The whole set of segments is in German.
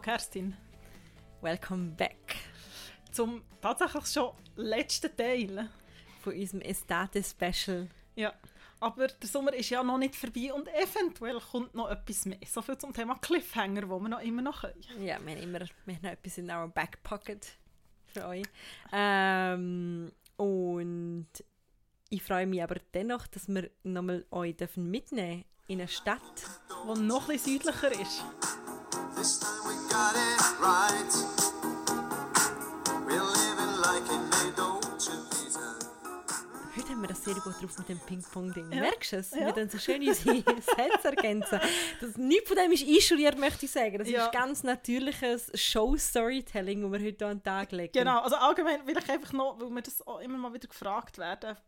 Kerstin. Welcome back. Zum tatsächlich schon letzten Teil. Von unserem Estate-Special. Ja, aber der Sommer ist ja noch nicht vorbei und eventuell kommt noch etwas mehr. So viel zum Thema Cliffhanger, wo wir noch immer noch können. Ja, wir haben immer wir haben noch etwas in our back pocket für euch. Ähm, und ich freue mich aber dennoch, dass wir nochmal euch dürfen mitnehmen in eine Stadt, die noch etwas südlicher ist. This time we got it right. We're living like in a Dolce Vita. Heute haben wir das sehr gut drauf mit dem Ping-Pong-Ding. Ja. Merkst du es? Ja. Wir dann so schön unsere Sätze ergänzen. Das, nichts von dem ist einstudiert, möchte ich sagen. Das Ja. ist ganz natürliches Show-Storytelling, das wir heute an den Tag legen. Genau, also allgemein will ich einfach noch, weil wir das auch immer mal wieder gefragt werden,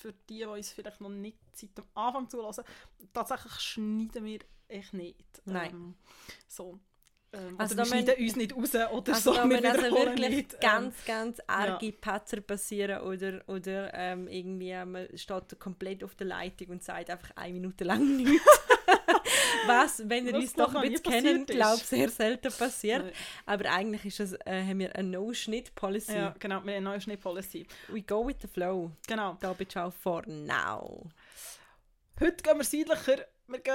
für die, die uns vielleicht noch nicht seit dem Anfang zulassen, tatsächlich schneiden wir echt nicht. Nein. Ähm, so. Ähm, Also da wir schneiden uns nicht raus oder Also so. da müssen also wirklich nicht, ähm, ganz, ganz arge Patzer passieren oder, oder ähm, irgendwie äh, man steht komplett auf der Leitung und sagt einfach eine Minute lang nichts. Was, wenn ihr uns doch ein bisschen kennt, glaube sehr selten passiert. Nein. Aber eigentlich ist das, äh, haben wir eine No-Schnitt-Policy. Ja, genau, wir haben eine neue Schneepolicy. We go with the flow. Genau. Da bin ich auch for now. Heute gehen wir südlicher. Wir gehen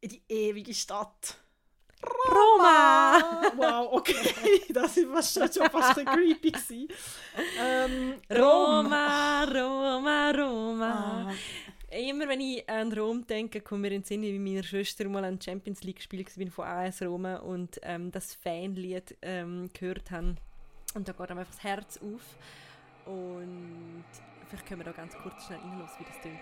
in die ewige Stadt. Roma! Wow, okay. Das war schon, fast ein creepy. gewesen. Ähm, Roma, Roma, Roma. Ah, Immer wenn ich an Rom denke, kommt mir in den Sinn, wie meine Schwester mal ein Champions League Spiel war von AS Roma und ähm, das Fanlied ähm, gehört haben. Und da geht einem einfach das Herz auf. Und vielleicht können wir da ganz kurz schnell reinlassen, wie das klingt.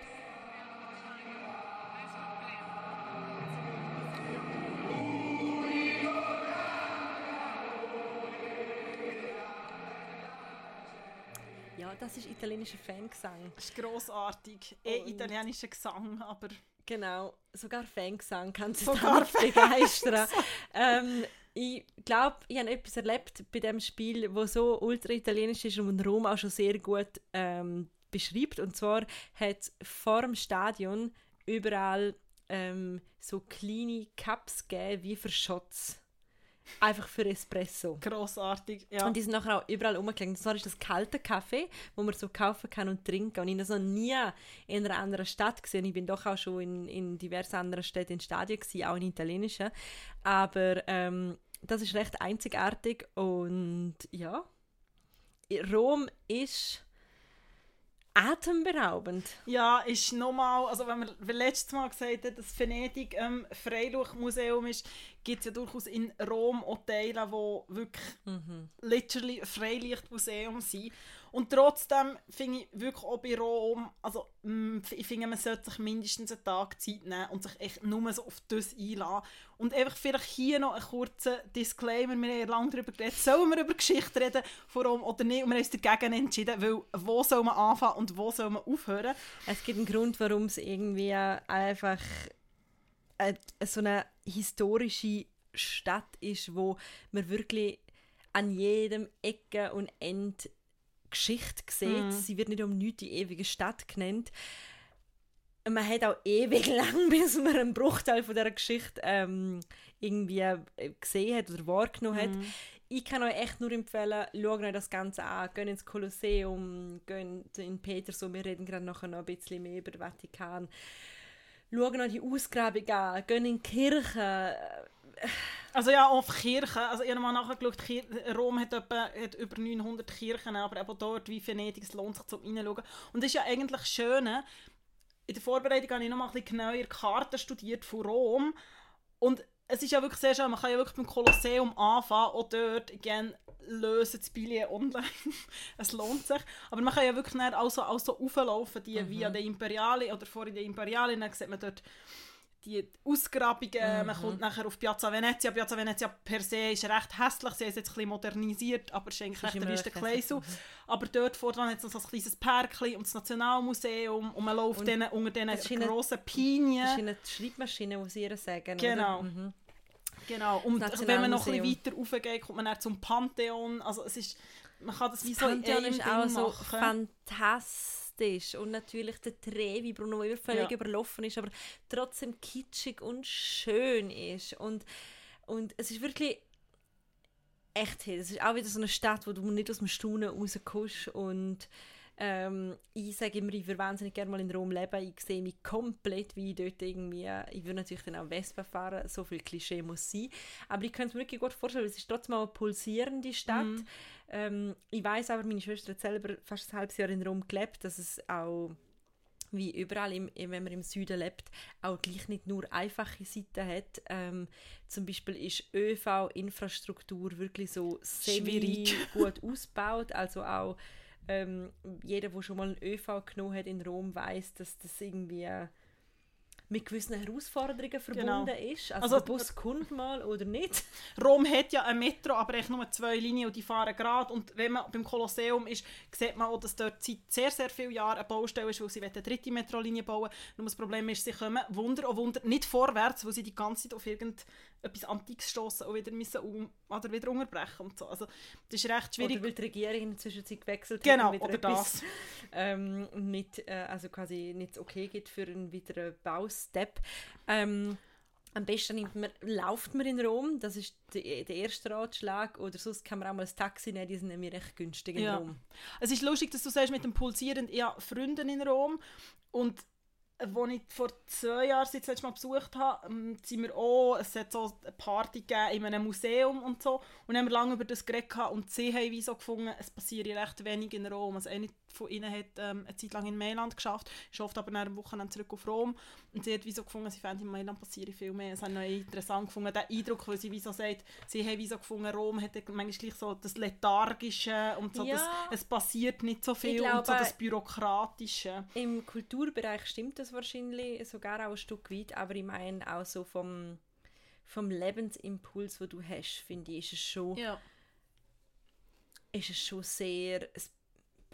Ja, das ist italienischer Fangesang. das ist grossartig. Eh Und- italienischer Gesang, aber Genau, sogar Fangesang kann sich Sogar damit begeistern. ähm, ich glaube, ich habe etwas erlebt bei dem Spiel, wo so ultra italienisch ist und Rom auch schon sehr gut ähm, beschreibt. Und zwar hat es vor dem Stadion überall ähm, so kleine Cups gegeben, wie für Shots. Einfach für Espresso. grossartig. Ja. Und die sind nachher auch überall rumgelegen. Und zwar ist das kalte Kaffee, wo man so kaufen kann und trinken. Und ich habe das noch nie in einer anderen Stadt gesehen. Ich bin doch auch schon in, in diversen anderen Städten in Stadien gewesen, auch in italienischen. Aber ähm, das ist recht einzigartig und ja, Rom ist atemberaubend. Ja, ist nochmal, also wenn man letztes Mal gesagt hat, dass Venedig ähm, Freiluftmuseum ist, gibt es ja durchaus in Rom auch Teile, die wirklich literally Freilichtmuseum sind. Und trotzdem finde ich wirklich auch bei Rom, also mm, ich finde, man sollte sich mindestens einen Tag Zeit nehmen und sich echt nur so auf das einlassen. Und einfach vielleicht hier noch einen kurzen Disclaimer, wir haben ja lange darüber geredet, sollen wir über Geschichte reden von Rom oder nicht? Und wir haben uns dagegen entschieden, weil wo soll man anfangen und wo soll man aufhören? Es gibt einen Grund, warum es irgendwie einfach äh, so eine historische Stadt ist, wo man wirklich an jedem Ecke und End Geschichte sieht. Sie wird nicht um nichts die ewige Stadt genannt. Man hat auch ewig lang, bis man einen Bruchteil von dieser Geschichte ähm, irgendwie äh, gesehen hat oder wahrgenommen hat. Ich kann euch echt nur empfehlen, schaut euch das Ganze an. Geht ins Kolosseum, geht in Petersum, wir reden gerade nachher noch ein bisschen mehr über den Vatikan. Schaut euch die Ausgrabung an, geht in die Kirche. Also ja, auf Kirchen, also ich habe mal nachgeschaut, Rom hat, etwa, hat über 900 Kirchen, aber eben dort wie Venedig, es lohnt sich zum Reinschauen. Und das ist ja eigentlich das Schöne, in der Vorbereitung habe ich noch mal ein bisschen genauer Karten studiert von Rom und es ist ja wirklich sehr schön, man kann ja wirklich beim Kolosseum anfangen, auch dort, again, lösen das Billett online, es lohnt sich, aber man kann ja wirklich dann auch so, auch so auflaufen, die via der Imperiale oder vor der Imperiale, dann sieht man dort die Ausgrabungen, man kommt nachher auf Piazza Venezia. Piazza Venezia per se ist recht hässlich, sie es jetzt ein bisschen modernisiert, aber es ist eigentlich ist recht ein hässlich, Kleisel. Aber dort vorne hat es noch so ein kleines Parkli und das Nationalmuseum und man läuft Und denen, unter es diesen grossen Das ist Pinien. eine Schreibmaschine, sie ihr sagen. Genau. Mhm. Genau, und wenn man noch ein bisschen weiter raufgeht, kommt man dann zum Pantheon. Also es ist, man kann das wie Das so in Pantheon ist auch so machen. fantastisch. Und natürlich der Trevi-Brunnen, der immer völlig Ja. überlaufen ist, aber trotzdem kitschig und schön ist. Und Und es ist wirklich echt hell. Es ist auch wieder so eine Stadt, wo du nicht aus dem Staunen rauskommst und ähm, ich sage immer, ich würde wahnsinnig gerne mal in Rom leben. Ich sehe mich komplett wie dort irgendwie. Ich würde natürlich dann auch Vespa fahren, so viel Klischee muss sein. Aber ich kann es mir wirklich gut vorstellen, es ist trotzdem eine pulsierende Stadt. Mhm. Ähm, ich weiß aber, meine Schwester hat selber fast ein halbes Jahr in Rom gelebt, dass es auch wie überall, im, wenn man im Süden lebt, auch gleich nicht nur einfache Seiten hat. Ähm, zum Beispiel ist ÖV-Infrastruktur wirklich so Schwierig. semi gut ausgebaut. Also auch ähm, jeder, der schon mal einen ÖV genommen hat in Rom, weiß, dass das irgendwie mit gewissen Herausforderungen verbunden ist. Also, Also- der Bus kommt mal oder nicht. Rom hat ja ein Metro, aber echt nur zwei Linien und die fahren gerade. Und wenn man beim Kolosseum ist, sieht man auch, dass dort seit sehr, sehr vielen Jahren eine Baustelle ist, weil sie eine dritte Metrolinie bauen Nur das Problem ist, sie kommen Wunder und Wunder nicht vorwärts, weil sie die ganze Zeit auf irgendetwas Antikes stoßen und wieder müssen um, oder wieder unterbrechen und so. Also das ist recht schwierig. Oder weil die Regierung in der Zwischenzeit gewechselt Genau, hat und wieder oder etwas, das. ähm, nicht, äh, also quasi nicht okay gibt für einen weiteren Baustep. Ähm, am besten nimmt man, lauft man in Rom, das ist der, der erste Ratschlag, oder sonst kann man auch mal ein Taxi nehmen, die sind nämlich recht günstig in Ja. Rom. Es ist lustig, dass du sagst, mit dem Pulsieren, ich habe Freunde in Rom und als ich vor zwei Jahren sie das letzte Mal besucht habe, ähm, sind wir auch, es hat so eine Party gegeben in einem Museum und so und haben wir lange über das geredet und sie haben wie so gefunden, es passiert recht wenig in Rom. Also eine von ihnen hat ähm, eine Zeit lang in Mailand geschafft, ist oft aber nach einem Wochenende zurück auf Rom und sie hat wie so gefunden, sie fände in Mailand passiert viel mehr. Es hat noch interessant gefunden, der Eindruck, weil sie wie so sagt, sie haben wie so gefunden, Rom hat manchmal gleich so das Lethargische und so, Ja. das, es passiert nicht so viel und so glaube, das Bürokratische. Im Kulturbereich stimmt das wahrscheinlich sogar auch ein Stück weit, aber ich meine auch so vom, vom Lebensimpuls, wo du hast, finde ich, ist es schon Ja. ist es schon sehr, es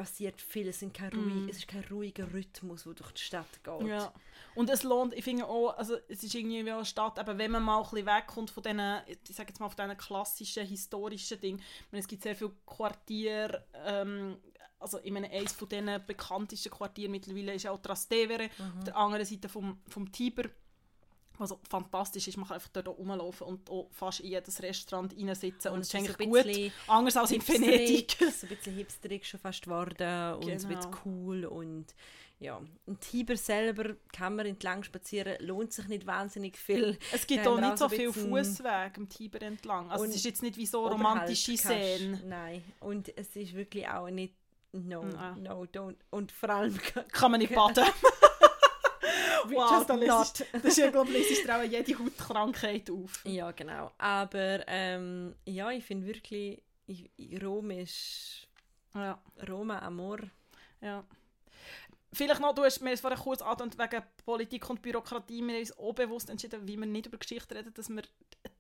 passiert viel, es, sind kein ruhig, es ist kein ruhiger Rhythmus, der durch die Stadt geht. Mm. Ja. Und es lohnt, ich finde auch, also es ist irgendwie wie eine Stadt, aber wenn man mal ein bisschen wegkommt von diesen, ich sage jetzt mal, von diesen klassischen, historischen Dingen, ich meine, es gibt sehr viele Quartiere, ähm, also ich meine, eines von diesen bekanntesten Quartieren mittlerweile ist auch Trastevere, auf der anderen Seite vom, vom Tiber, was also fantastisch ist, man kann einfach dort rumlaufen und auch fast in jedes Restaurant reinsitzen und, Und es ist eigentlich so gut, bisschen anders als in Venedig. So ein bisschen hipsterig schon fast geworden und so ein bisschen Genau. cool und ja. Und Tiber selber kann man entlang spazieren, lohnt sich nicht wahnsinnig viel. Es gibt auch nicht so viel Fußweg am Tiber entlang. Also es ist jetzt nicht wie so Oberhalb romantische Szenen. Nein. Und es ist wirklich auch nicht No, Nein. no, don't. Und vor allem Kann man nicht baden. wow, just da not. lässt, das ist ja, glaube ich, auch jede Hautkrankheit auf. Ja, genau. Aber ähm, ja, ich finde wirklich, ich, ich- Rom ist Ja, Roma Amor. ja. Vielleicht noch, du hast mir vorhin kurz angetönt, wegen Politik und Bürokratie, wir haben uns auch bewusst entschieden, wie wir nicht über Geschichte reden, dass wir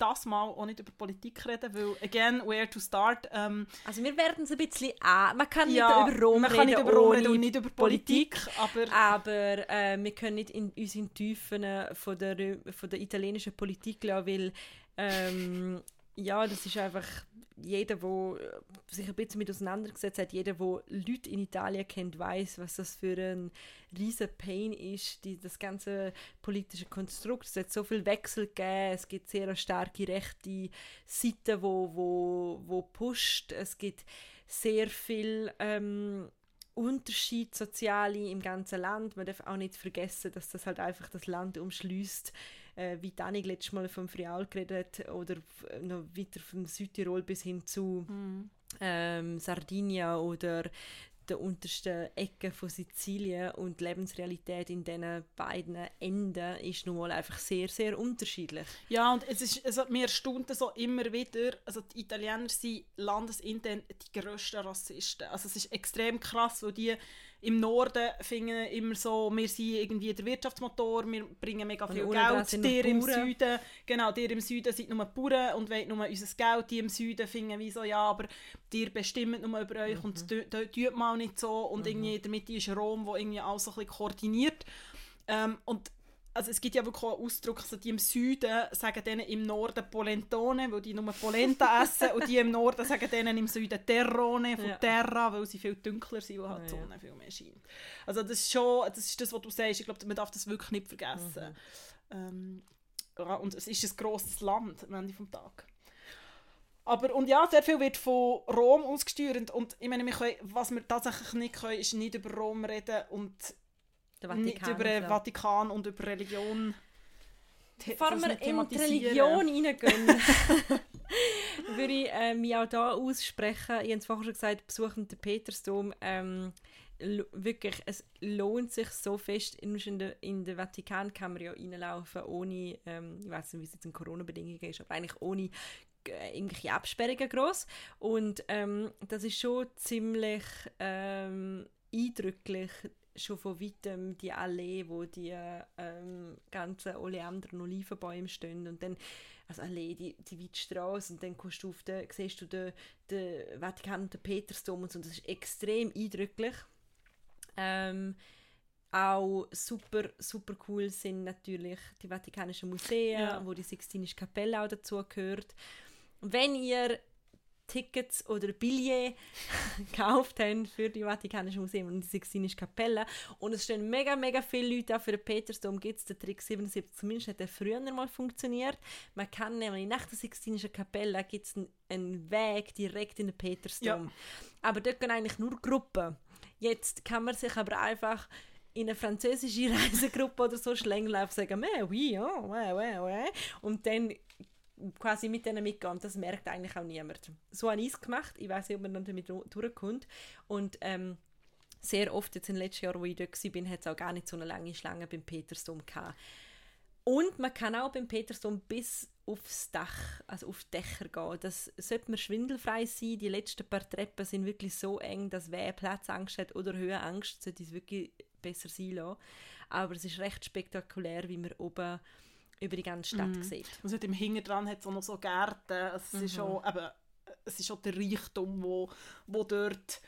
das Mal auch nicht über Politik reden, weil, again, where to start. Ähm, Also wir werden es ein bisschen an. Man kann ja, nicht über Rom man reden, kann nicht über Rom reden und nicht über Politik, aber... Aber äh, wir können nicht in uns in die Tiefen äh, von der, von der italienischen Politik lassen, weil ähm, ja, das ist einfach jeder, der sich ein bisschen mit auseinandergesetzt hat, jeder, der Leute in Italien kennt, weiß, was das für ein riesen Pain ist, die, das ganze politische Konstrukt. Es hat so viel Wechsel gegeben, es gibt sehr starke rechte Seite, wo, wo, wo pusht, es gibt sehr viel ähm, Unterschied soziale im ganzen Land. Man darf auch nicht vergessen, dass das halt einfach das Land umschließt, äh, wie Danig letztes Mal vom Friaul geredet oder noch weiter vom Südtirol bis hin zu ähm, Sardinia oder der untersten Ecke von Sizilien und die Lebensrealität in diesen beiden Enden ist nun mal einfach sehr, sehr unterschiedlich. Ja, und es ist, also mir erstaunt so immer wieder, also die Italiener sind landesintern die grössten Rassisten. Also es ist extrem krass, weil die im Norden finden immer so, wir sind irgendwie der Wirtschaftsmotor, wir bringen mega Und viel dran Geld, noch im. Süden, genau, die im Süden sind nur Bauern und wollen nur unser Geld, die im Süden finden wie so, ja, aber die bestimmen nur über euch und Mhm. das tut mal nicht so und irgendwie in der Mitte ist Rom, wo irgendwie alles so ein bisschen koordiniert. Ähm, und also es gibt ja wirklich auch einen Ausdruck, also die im Süden sagen denen im Norden Polentone, weil die nur Polenta essen und die im Norden sagen denen im Süden Terrone von Ja. Terra, weil sie viel dunkler sind und halt die. Sonne viel mehr scheint. Also das ist schon, das ist das, was du sagst, ich glaube, man darf das wirklich nicht vergessen. Mhm. Ähm, und es ist ein grosses Land am Ende vom Tag. Aber, und ja, sehr viel wird von Rom ausgesteuert und ich meine, wir können, was wir tatsächlich nicht können, ist nicht über Rom reden und Der nicht Vatikan. über den. Vatikan und über Religion. Bevor wir nicht in die. Religion reingehen, würde ich äh, mich auch da aussprechen. Ich habe es vorher schon gesagt, besuchen den Petersdom. Ähm, wirklich, es lohnt sich so fest. In in den Vatikan kann man ja reinlaufen, ohne, ähm, ich weiß nicht, wie es jetzt in Corona-Bedingungen ist, aber eigentlich ohne äh, irgendwelche Absperrungen groß. Und ähm, das ist schon ziemlich ähm, eindrücklich, schon von weitem die Allee, wo die ähm, ganzen Oleander- und Olivenbäume stehen und dann also Allee, die, die weite Straße und dann kommst du auf den, siehst du den, den Vatikan und den Petersdom und so und das ist extrem eindrücklich. Ähm, auch super, super cool sind natürlich die Vatikanischen Museen, Ja. wo die Sixtinische Kapelle auch dazu gehört. Wenn ihr Tickets oder Billets gekauft habt für die Vatikanischen Museen und die Sixtinische Kapelle und es stehen mega, mega viele Leute auch für den Petersdom, gibt es den Trick 77, zumindest hat der früher mal funktioniert. Man kann nämlich nach der Sixtinischen Kapelle gibt es einen, einen Weg direkt in den Petersdom. Ja. Aber dort gehen eigentlich nur Gruppen. Jetzt kann man sich aber einfach in eine französische Reisegruppe oder so schlängeln und sagen, «Mais oui, oh, ouais, ouais, ouais.» und dann quasi mit denen mitgehen. Das merkt eigentlich auch niemand. So habe ich es gemacht. Ich weiß nicht, ob man dann damit durchkommt. Und ähm, sehr oft jetzt in den letzten Jahren, wo ich dort war, hat es auch gar nicht so eine lange Schlange beim Petersdom gehabt. Und man kann auch beim Petersdom bis aufs Dach, also auf Dächer gehen. Das sollte man schwindelfrei sein. Die letzten paar Treppen sind wirklich so eng, dass wer Platzangst hat oder Höhenangst, sollte es wirklich besser sein lassen. Aber es ist recht spektakulär, wie man oben über die ganze Stadt sieht. Und hat im Hinter dran hat es auch noch so Gärten. Also Es, ist schon, eben, es ist schon der Reichtum, wo, wo dort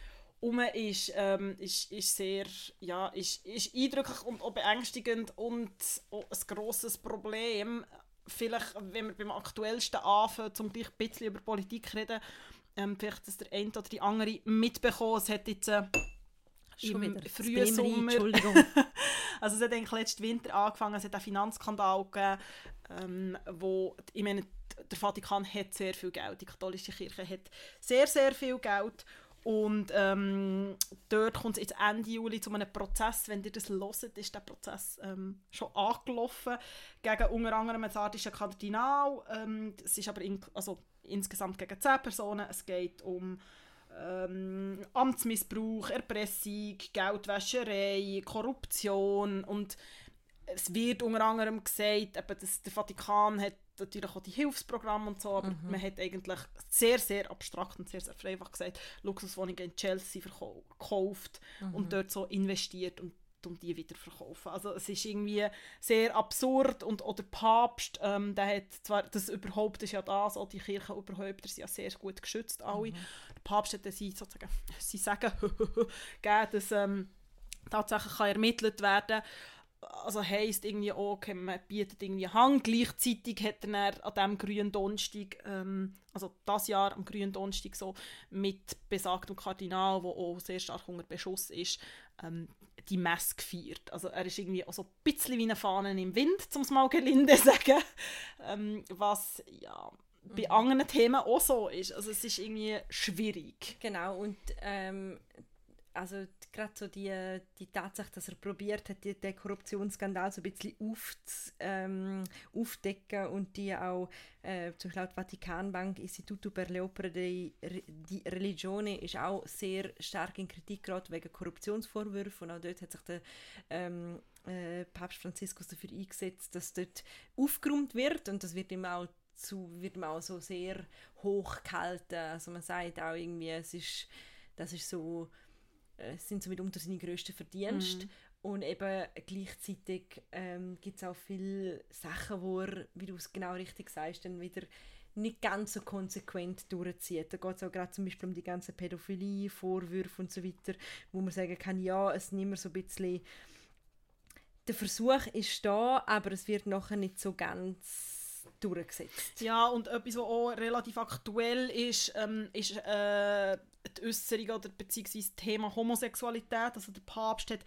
rum ist, ähm, ist, ist sehr ja, ist, ist eindrücklich und auch beängstigend und auch ein grosses Problem. Vielleicht, wenn wir beim aktuellsten anfangen, zum gleich ein bisschen über Politik reden, ähm, vielleicht, dass der eine oder die andere mitbekommen, es hat jetzt äh, Schon im wieder. Frühen Sommer Entschuldigung. also es hat eigentlich letzten Winter angefangen, es hat einen Finanzskandal gegeben, ähm, wo, ich meine, der Vatikan hat sehr viel Geld, die katholische Kirche hat sehr, sehr viel Geld und ähm, dort kommt es jetzt Ende Juli zu einem Prozess, wenn ihr das hört, ist der Prozess ähm, schon angelaufen gegen unter anderem den sardischen Kardinal, ähm, es ist aber in, also insgesamt gegen 10 Personen, es geht um ähm, Amtsmissbrauch, Erpressung, Geldwäscherei, Korruption und es wird unter anderem gesagt, eben, dass der Vatikan hat natürlich auch die Hilfsprogramme und so, aber man hat eigentlich sehr, sehr abstrakt und sehr, sehr einfach gesagt, Luxuswohnungen in Chelsea verkau- gekauft und dort so investiert und und die wieder verkaufen. Also es ist irgendwie sehr absurd und auch der Papst, ähm, der hat zwar, das überhaupt ist ja das, auch die Kirchenüberhäupter sind ja sehr gut geschützt alle. Der Papst hat dann sie sozusagen, sie sagen, gegeben, dass ähm, tatsächlich kann ermittelt werden also heisst irgendwie auch, okay, man bietet irgendwie Hang. Gleichzeitig hat er an diesem grünen Donnerstag, ähm, also das Jahr am grünen Donnerstag so, mit besagtem Kardinal, der auch sehr stark unter Beschuss ist, ähm, die Messe gefeiert. Also er ist irgendwie auch so ein bisschen wie eine Fahne im Wind, um es mal gelinde zu sagen. Ähm, was ja bei anderen Themen auch so ist. Also es ist irgendwie schwierig. Genau, und ähm, also gerade so die, die Tatsache, dass er probiert hat, die, den Korruptionsskandal so ein bisschen aufz, ähm, aufdecken und die auch, äh, zum Beispiel laut Vatikanbank, Istituto per le Opere di, Religione, ist auch sehr stark in Kritik geraten wegen Korruptionsvorwürfen und auch dort hat sich der ähm, äh, Papst Franziskus dafür eingesetzt, dass dort aufgeräumt wird und das wird ihm auch zu, wird ihm auch so sehr hoch gehalten. Also man sagt auch irgendwie, es ist, das ist so, sind so mitunter seine grössten Verdienste. Und eben gleichzeitig ähm, gibt es auch viele Sachen, wo er, wie du es genau richtig sagst, dann wieder nicht ganz so konsequent durchzieht. Da geht es auch gerade zum Beispiel um die ganze Pädophilie, Vorwürfe und so weiter, wo man sagen kann, ja, es nimmt so ein bisschen der Versuch ist da, aber es wird nachher nicht so ganz durchgesetzt. Ja, und etwas, was auch relativ aktuell ist, ähm, ist äh, die Äußerung oder beziehungsweise das Thema Homosexualität. Also der Papst hat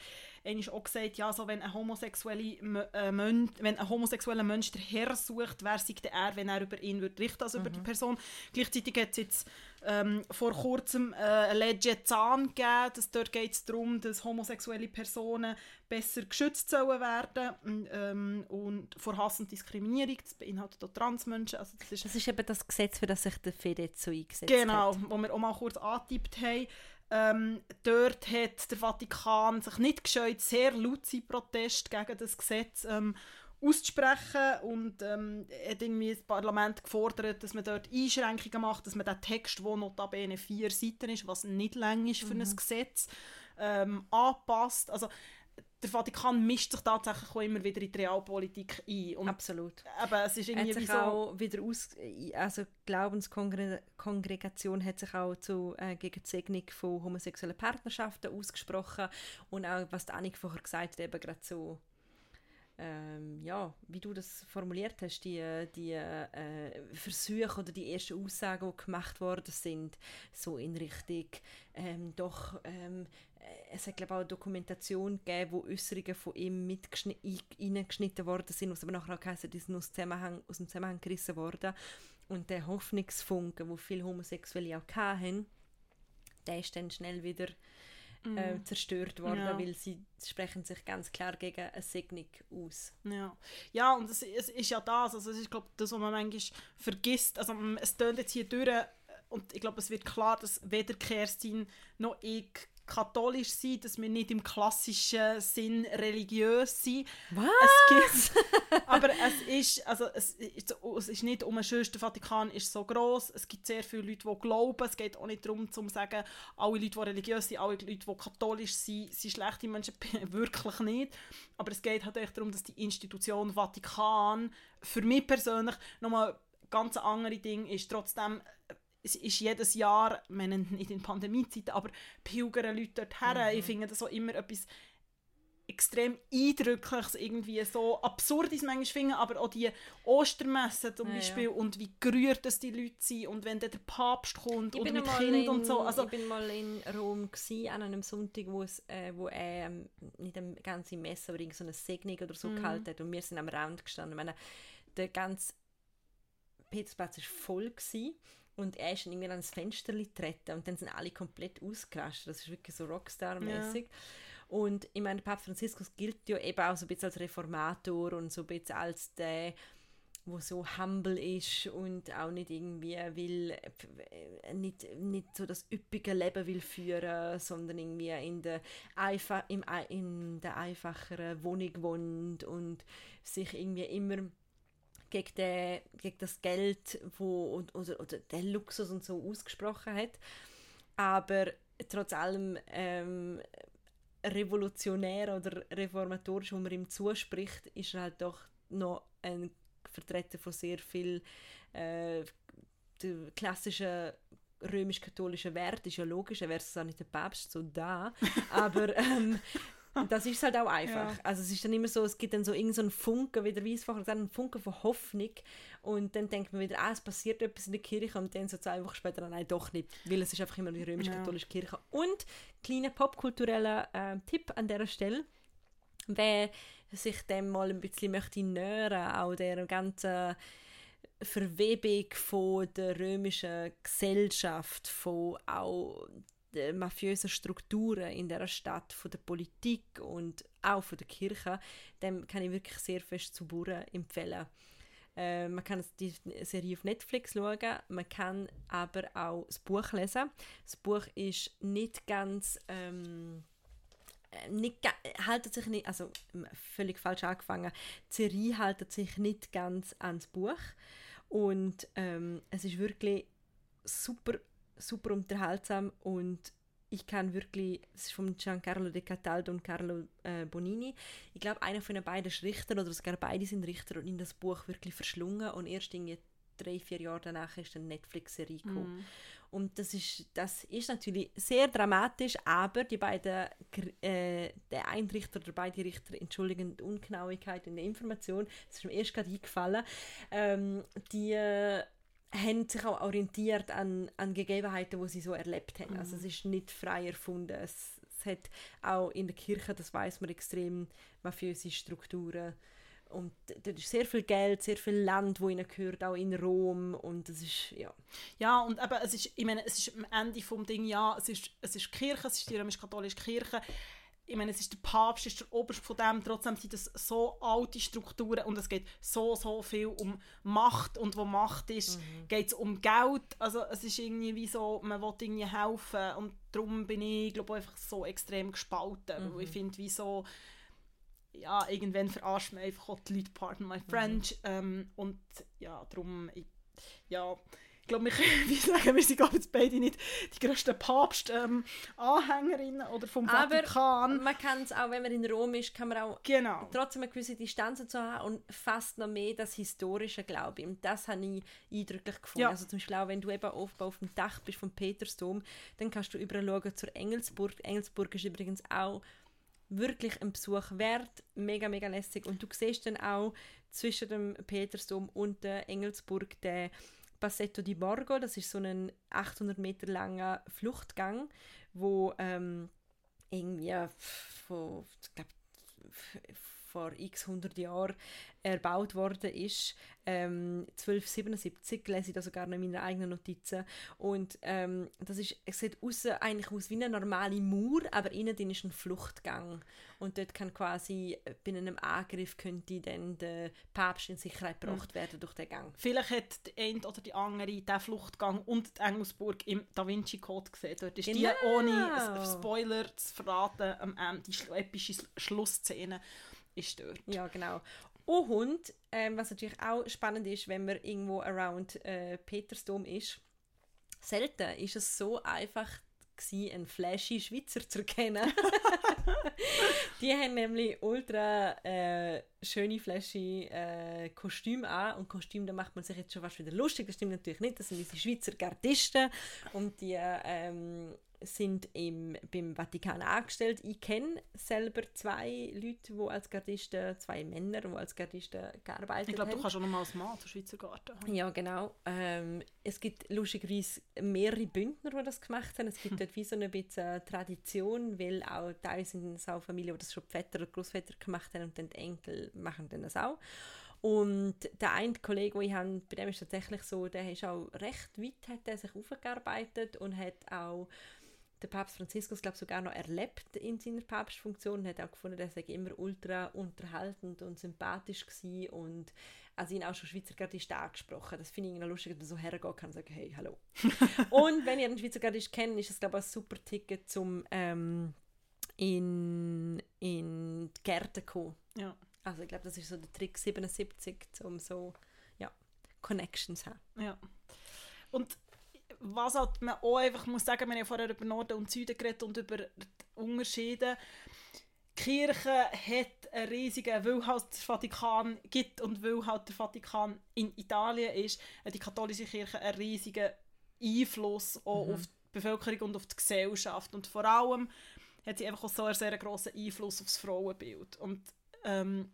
eigentlich auch gesagt, ja, so wenn ein, homosexuelle, äh, Mönch, wenn ein homosexueller Mensch den Herr sucht, wer sei der er, wenn er über ihn wird richten, also über die Person. Gleichzeitig hat es jetzt ähm, vor kurzem äh, Legge Zahn gegeben, dass dort geht es darum, dass homosexuelle Personen besser geschützt sollen werden und, ähm, und vor Hass und Diskriminierung. Das beinhaltet auch Transmenschen. Also das ist Das ist eben das Gesetz, für das sich der Fede so eingesetzt Genau, hat. wo wir auch mal kurz angetippt haben. Ähm, dort hat der Vatikan sich nicht gescheut, sehr laute Protest gegen das Gesetz ähm, auszusprechen und ähm, hat irgendwie das Parlament gefordert, dass man dort Einschränkungen macht, dass man den Text, der notabene vier Seiten ist, was nicht lang ist für ein Gesetz, ähm, anpasst. Also der Vatikan mischt sich tatsächlich auch immer wieder in die Realpolitik ein. Und Absolut. eben, es ist Er hat irgendwie sich so... auch wieder aus, also die Glaubenskongregation hat sich auch zu, äh, gegen die Segnung von homosexuellen Partnerschaften ausgesprochen und auch, was die Annik vorher gesagt hat, eben gerade so, ähm, ja, wie du das formuliert hast, die, die äh, Versuche oder die ersten Aussagen, die gemacht worden sind, so in Richtung, ähm, doch, ähm, äh, es hat glaube auch eine Dokumentation gegeben, wo Äußerungen von ihm mit reingeschnitten worden sind, was aber nachher auch geheißen, die sind aus, Zusammenhang, aus dem Zusammenhang gerissen worden. Und der Hoffnungsfunke, wo viele Homosexuelle auch hatten, der ist dann schnell wieder äh, zerstört worden, Ja. weil sie sprechen sich ganz klar gegen eine Segnung aus. Ja, ja und es, es ist ja das, also es ist glaube das, was man manchmal vergisst, also es tönt jetzt hier durch äh, und ich glaube, es wird klar, dass weder Kerstin noch ich katholisch sind, dass wir nicht im klassischen Sinn religiös sind. Was? Es gibt, aber es ist, also es, ist- es ist nicht um der Vatikan ist so groß. Es gibt sehr viele Leute, die glauben. Es geht auch nicht darum, zu sagen, alle Leute, die religiös sind, alle Leute, die katholisch sind, sind schlechte Menschen. Wirklich nicht. Aber es geht halt echt darum, dass die Institution Vatikan für mich persönlich nochmal ganz andere Ding ist. Trotzdem es ist jedes Jahr, ich meine nicht in Pandemiezeiten, aber pilgern Leute dorthin. Ich finde das auch immer etwas extrem eindrückliches, irgendwie so absurd ist manchmal finde, aber auch die Ostermesse zum Ja, ja. Beispiel und wie gerührt das die Leute sind und wenn dann der Papst kommt Ich und bin, mit Kind in, und so. Also, ich bin mal in Rom gsi, an einem Sonntag, wo, es, äh, wo er ähm, nicht eine ganze Messe, aber irgendeine Segnung oder Mhm. so gehalten hat und wir sind am Rand gestanden. Ich meine, der ganze Petersplatz war voll gsi und er ist irgendwie an das Fenster getreten und dann sind alle komplett ausgerastet. Das ist wirklich so Rockstar-mäßig. Und ich meine, Papst Franziskus gilt ja eben auch so ein bisschen als Reformator und so ein bisschen als der, wo so humble ist und auch nicht irgendwie will, äh, nicht, nicht so das üppige Leben will führen, sondern irgendwie in der, einfach, im, in der einfacheren Wohnung wohnt und sich irgendwie immer gegen, den, gegen das Geld wo, und, oder, oder den Luxus und so ausgesprochen hat. Aber trotz allem ähm, revolutionär oder reformatorisch, wo man ihm zuspricht, ist er halt doch noch ein Vertreter von sehr viel äh, klassischen römisch-katholischen Wert ist ja logisch, er wäre es auch nicht der Papst so da, aber ähm, das ist halt auch einfach. Ja. Also es ist dann immer so, es gibt dann so irgendeinen so Funken, wie der Weiss vorher gesagt einen Funken von Hoffnung und dann denkt man wieder, ah, es passiert etwas in der Kirche und dann so zwei Wochen später, ah, nein, doch nicht, weil es ist einfach immer die römisch-katholische Kirche. Und kleiner popkultureller äh, Tipp an dieser Stelle, wer sich dem mal ein bisschen möchte nähern, auch der ganzen Verwebung von der römischen Gesellschaft, von auch den mafiösen Strukturen in der Stadt, von der Politik und auch von der Kirche, dem kann ich wirklich sehr fest zu Burren empfehlen. Äh, man kann die Serie auf Netflix schauen, man kann aber auch das Buch lesen. Das Buch ist nicht ganz ähm, äh, nicht, haltet sich nicht, also völlig falsch angefangen, die Serie haltet sich nicht ganz ans Buch und ähm, es ist wirklich super, super unterhaltsam und ich kann wirklich, es ist von Giancarlo De Cataldo und Carlo äh, Bonini, ich glaube einer von den beiden ist Richter oder sogar beide sind Richter und in das Buch wirklich verschlungen und erst irgendwie drei, vier Jahre danach ist eine Netflix-Serie gekommen. Mhm. Und das ist, das ist natürlich sehr dramatisch, aber die beiden, äh, der eine Richter oder beide Richter, entschuldigen die Ungenauigkeit in der Information, das ist mir erst gerade eingefallen, ähm, die äh, haben sich auch orientiert an, an Gegebenheiten, die sie so erlebt haben. Also es ist nicht frei erfunden. Es, es hat auch in der Kirche, das weiß man, extrem mafiöse Strukturen. Und dort ist sehr viel Geld, sehr viel Land, wo ihnen gehört, auch in Rom. Und das ist, ja. Ja, und eben, es ist, ich meine, es ist am Ende vom Ding, ja, es ist, es ist die Kirche, es ist die römisch-katholische Kirche. Ich meine, es ist der Papst, ist der Oberst von dem, trotzdem sind das so alte Strukturen und es geht so, so viel um Macht und wo Macht ist, geht es um Geld. Also es ist irgendwie wie so, man will irgendwie helfen und darum bin ich, glaube ich, einfach so extrem gespalten, weil ich finde, wie so, ja, irgendwann verarscht man einfach auch die Leute, pardon my French, ähm, und ja, darum, ich, ja, ich glaube, wir, können- wie sagen, wir sind glaube ich jetzt beide nicht die grössten Papst-Anhängerinnen oder vom Aber Vatikan. man kann es auch, wenn man in Rom ist, kann man auch Genau. trotzdem eine gewisse Distanz dazu haben und fast noch mehr das Historische, glaube ich. Und das habe ich eindrücklich gefunden. Ja. Also zum Beispiel auch, wenn du eben oft auf dem Dach bist vom Petersdom, dann kannst du überall schauen zur Engelsburg. Engelsburg ist übrigens auch wirklich ein Besuch wert, mega, mega lässig. Und du siehst dann auch zwischen dem Petersdom und der Engelsburg den Passetto di Borgo, das ist so ein 800 Meter langer Fluchtgang, wo ähm, irgendwie von, ich glaub, vor x 100 Jahren erbaut worden ist. Ähm, 1277 lese ich da sogar in meinen eigenen Notizen. Und ähm, das ist, es sieht aussen eigentlich aus wie eine normale Mauer, aber innen drin ist ein Fluchtgang. Und dort kann quasi äh, bei einem Angriff könnte dann der Papst in Sicherheit gebracht werden durch den Gang. Vielleicht hat die eine oder die andere den Fluchtgang und die Engelsburg im Da Vinci Code gesehen. Dort ist die, Genau. ohne s- Spoiler zu verraten, am Ende, die epische Schlussszene ist dort. Ja, genau. Und ähm, was natürlich auch spannend ist, wenn man irgendwo around äh, Petersdom ist, selten ist es so einfach gewesen, einen flashy Schweizer zu erkennen. die haben nämlich ultra äh, schöne flashy äh, Kostüme an und Kostüme, da macht man sich jetzt schon fast wieder lustig, das stimmt natürlich nicht, das sind unsere Schweizer Gardisten und die ähm, sind im, beim Vatikan angestellt. Ich kenne selber zwei Leute, die als Gardisten, zwei Männer, die als Gardisten gearbeitet Ich glaube, haben. du kannst auch noch mal als Mann zum Schweizer Garten haben. Ja, genau. Ähm, es gibt lustigerweise mehrere Bündner, die das gemacht haben. Es gibt dort wie so eine bisschen Tradition, weil auch teilweise sind es auch Familien, die das schon die Väter oder Großväter gemacht haben und dann die Enkel machen dann das auch. Und der eine Kollege, den ich habe, bei dem ist tatsächlich so, der ist auch recht weit, hat er sich aufgearbeitet und hat auch der Papst Franziskus, glaube sogar noch erlebt in seiner Papstfunktion und hat auch gefunden, er sei immer ultra unterhaltend und sympathisch gewesen und also ihn auch schon Schweizer Gardist angesprochen. Das finde ich noch lustig, dass man so hergehen kann und sagen, hey, hallo. und wenn ihr einen Schweizer Gardist kennt, ist es glaube ich ein super Ticket zum ähm, in, in die Gärten zu kommen. Ja. Also ich glaube, das ist so der Trick 77, um so ja, Connections zu haben. Ja. Und was halt man auch einfach muss sagen, wir haben ja vorher über Norden und Süden geredet und über die Unterschiede. Die Kirche hat einen riesigen, weil halt der Vatikan gibt und weil halt der Vatikan in Italien ist, hat die katholische Kirche einen riesigen Einfluss auch auf die Bevölkerung und auf die Gesellschaft. Und vor allem hat sie einfach auch so einen sehr grossen Einfluss auf das Frauenbild. Und ähm,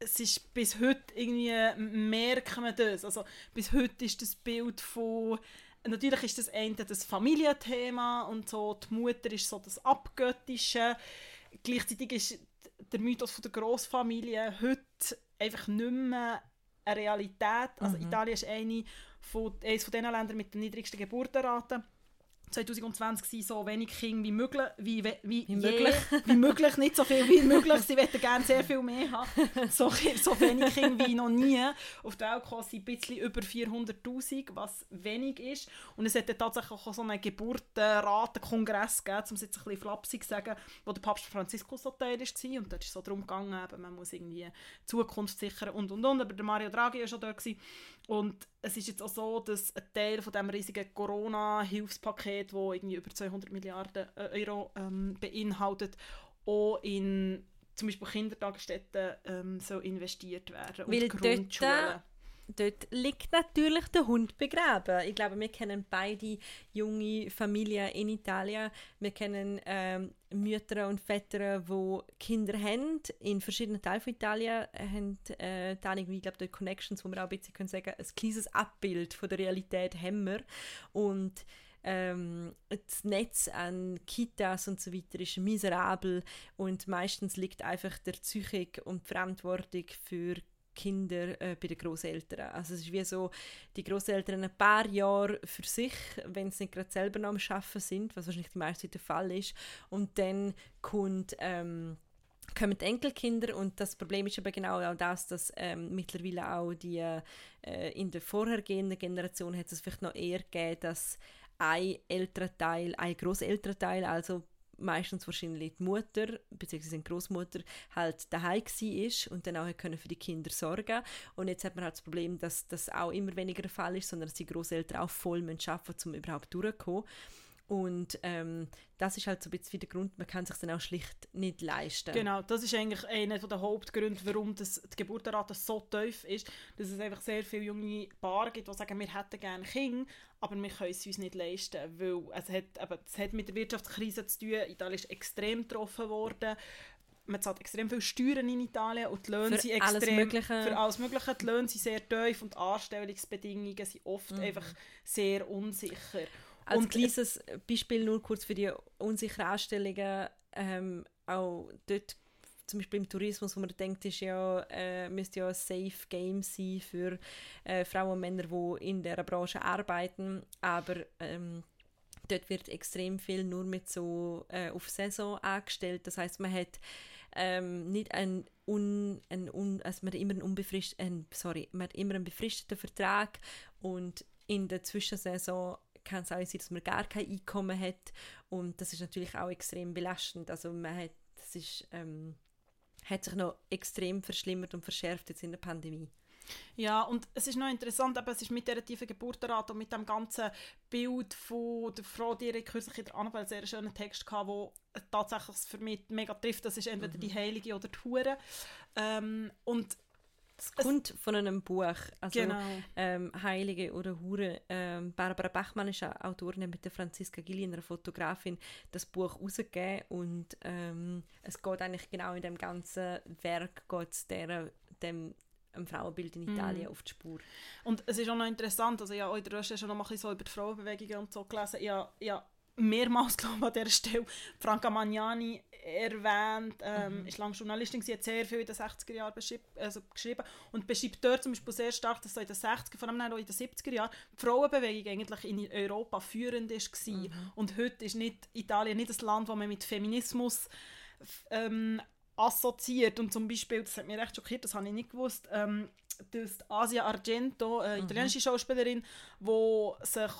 es ist bis heute irgendwie merkt man das. Also bis heute ist das Bild von natürlich ist das eine das Familienthema und so die Mutter ist so das abgöttische. Gleichzeitig ist der Mythos von der Großfamilie heute einfach nicht mehr eine Realität. Also Italien ist eine von, eines von den Ländern mit den niedrigsten Geburtenraten. 2020 waren so wenig Kinder wie möglich. Wie, wie, wie, möglich. wie möglich, nicht so viel wie möglich. Sie möchten gerne sehr viel mehr haben. So, so wenig Kinder wie noch nie. Auf der Welt kommen sie ein bisschen über 400'000, was wenig ist. Und es hat tatsächlich auch so einen Geburtenratenkongress gegeben, um es jetzt ein bisschen flapsig zu sagen, wo der Papst Franziskus so Teil war. Und dort ist es so darum gegangen, eben, man muss irgendwie Zukunft sichern und und und. Aber der Mario Draghi war schon dort. Gewesen. Und es ist jetzt auch so, dass ein Teil von dem riesigen Corona-Hilfspaket, das irgendwie über 200 Milliarden äh, Euro ähm, beinhaltet, auch in zum Beispiel Kindertagesstätten ähm, soll investiert werden und Weil dort, Grundschulen. dort liegt natürlich der Hund begraben. Ich glaube, wir kennen beide junge Familien in Italien. Wir kennen ähm, Mütter und Väter, die Kinder haben. In verschiedenen Teilen von Italien haben äh, da ich glaube, die Connections, wo wir auch ein bisschen können sagen ein kleines Abbild von der Realität haben wir. Und ähm, das Netz an Kitas und so weiter ist miserabel und meistens liegt einfach der Psychik und die Verantwortung für Kinder äh, bei den Großeltern. Also es ist wie so, die Großeltern ein paar Jahre für sich, wenn sie nicht gerade selber noch am Arbeiten sind, was wahrscheinlich die meiste der Fall ist, und dann kommt ähm, kommen die Enkelkinder und das Problem ist aber genau auch das, dass ähm, mittlerweile auch die äh, in der vorhergehenden Generation hat es vielleicht noch eher gegeben, dass ein älterer Teil, ein großälterer Teil, also meistens wahrscheinlich die Mutter bzw. die Großmutter halt daheim ist und dann auch für die Kinder sorgen und jetzt hat man halt das Problem, dass das auch immer weniger der Fall ist, sondern dass die Großeltern auch voll arbeiten müssen, um überhaupt durchzukommen. Und ähm, das ist halt so ein bisschen der Grund, man kann sich dann auch schlicht nicht leisten. Genau, das ist eigentlich einer der Hauptgründe, warum das, die Geburtenrate so tief ist, dass es einfach sehr viele junge Paare gibt, die sagen, wir hätten gerne Kinder, aber wir können es uns nicht leisten, weil es hat, eben, es hat mit der Wirtschaftskrise zu tun, Italien ist extrem getroffen worden, man zahlt extrem viele Steuern in Italien und die Löhne Für sind alles extrem Mögliche. für alles Mögliche. Die Löhne sind sehr tief und die Anstellungsbedingungen sind oft Mhm. einfach sehr unsicher. Als und kleines Beispiel nur kurz für die unsicheren Anstellungen, ähm, auch dort zum Beispiel im Tourismus, wo man denkt, ist ja, äh, müsste ja ein Safe Game sein für äh, Frauen und Männer, die in dieser Branche arbeiten, aber ähm, dort wird extrem viel nur mit so äh, auf Saison angestellt. Das heißt, man hat ähm, nicht ein un, ein un, also man immer einen unbefrist, ein, sorry, man hat immer einen befristeten Vertrag und in der Zwischensaison kann es auch sein, dass man gar kein Einkommen hat und das ist natürlich auch extrem belastend. Also man hat, das ist, ähm, hat sich noch extrem verschlimmert und verschärft jetzt in der Pandemie. Ja, und es ist noch interessant, aber es ist mit dieser tiefen Geburtenrate und mit dem ganzen Bild von der Frau, die ich kürzlich in der Annabelle einen sehr schönen Text hatte, wo tatsächlich für mich mega trifft, das ist entweder die Heilige oder die Hure. Ähm, und Es kommt von einem Buch, also Genau. ähm, Heilige oder Hure. Ähm, Barbara Bachmann ist eine Autorin, mit der Franziska Gilli, einer Fotografin, das Buch rausgegeben und ähm, es geht eigentlich genau in dem ganzen Werk geht's der, dem einem Frauenbild in Italien auf die Spur. Und es ist auch noch interessant, also ich habe in der Recherche noch mal ein bisschen so über die Frauenbewegungen und so gelesen. Ich habe, ich habe mehrmals, glaube an dieser Stelle Franca Magnani erwähnt. Ähm, ist lange Journalistin, sie hat sehr viel in den 60er Jahren also geschrieben und beschreibt dort zum Beispiel sehr stark, dass so in den 60er, vor allem auch in den 70er Jahren, die Frauenbewegung eigentlich in Europa führend war. Und heute ist nicht Italien nicht ein Land, wo man mit Feminismus ähm, assoziiert. Und zum Beispiel, das hat mich recht schockiert, das habe ich nicht gewusst, ähm, dass Asia Argento, eine italienische Schauspielerin, die sich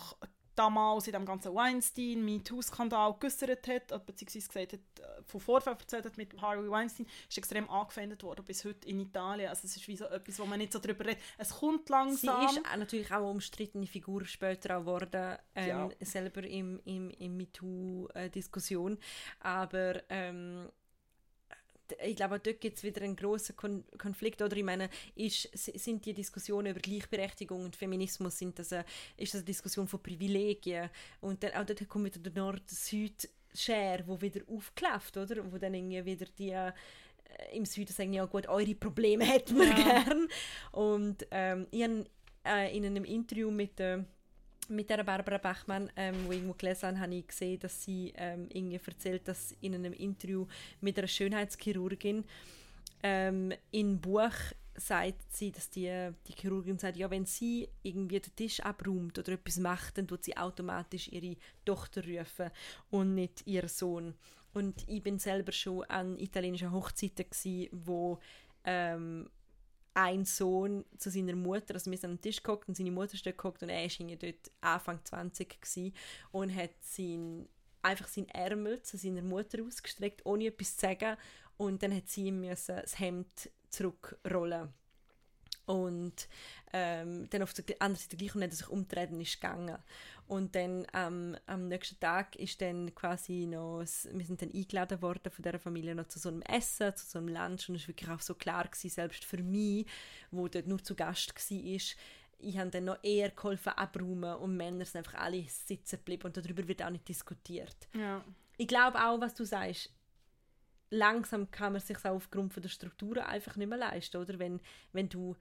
damals in dem ganzen Weinstein, MeToo-Skandal geäussert hat, äh, beziehungsweise gesagt hat, äh, von Vorfällen erzählt hat mit Harvey Weinstein, ist extrem angefeindet worden bis heute in Italien. Also es ist wie so etwas, wo man nicht so drüber redet. Es kommt Sie langsam. ist auch natürlich auch eine umstrittene Figur später auch geworden, ähm, Ja. selber im, im, im MeToo-Diskussion. Aber ähm, ich glaube, dort gibt es wieder einen grossen Kon Konflikt. Oder ich meine, ist, sind die Diskussionen über Gleichberechtigung und Feminismus, sind das eine, ist das eine Diskussion von Privilegien? Und dann, auch dort kommt wieder der Nord-Süd-Share, wo wieder aufklafft, oder? Wo dann irgendwie wieder die äh, im Süden sagen, ja gut, eure Probleme hätten wir Ja. gern. Und ähm, ich habe äh, in einem Interview mit der mit der Barbara Bachmann, ähm, wo ich irgendwo gelesen habe, habe ich gesehen, dass sie ähm, irgendwie erzählt, dass in einem Interview mit einer Schönheitschirurgin ähm, im Buch sagt sie, dass die, die Chirurgin sagt, ja, wenn sie irgendwie den Tisch abräumt oder etwas macht, dann tut sie automatisch ihre Tochter rufen und nicht ihren Sohn. Und ich bin selber schon an italienischen Hochzeiten gsi, wo ähm, ein Sohn zu seiner Mutter, also wir sind am Tisch geguckt und seine Mutter ist dort und er war dort Anfang 20 gsi und hat sein, einfach seinen Ärmel zu seiner Mutter ausgestreckt, ohne etwas zu sagen und dann hat sie ihm das Hemd zurückrollen. Und ähm, dann auf der anderen Seite gleich und hat er sich umgedreht und ist gegangen. Und dann ähm, am nächsten Tag ist dann quasi noch, wir sind dann eingeladen worden von dieser Familie noch zu so einem Essen, zu so einem Lunch und es war wirklich auch so klar gewesen, selbst für mich, wo dort nur zu Gast war, ich habe dann noch eher geholfen abräumen und Männer sind einfach alle sitzen geblieben und darüber wird auch nicht diskutiert. Ja. Ich glaube auch, was du sagst, langsam kann man sich aufgrund von der Strukturen einfach nicht mehr leisten, oder? Wenn, wenn du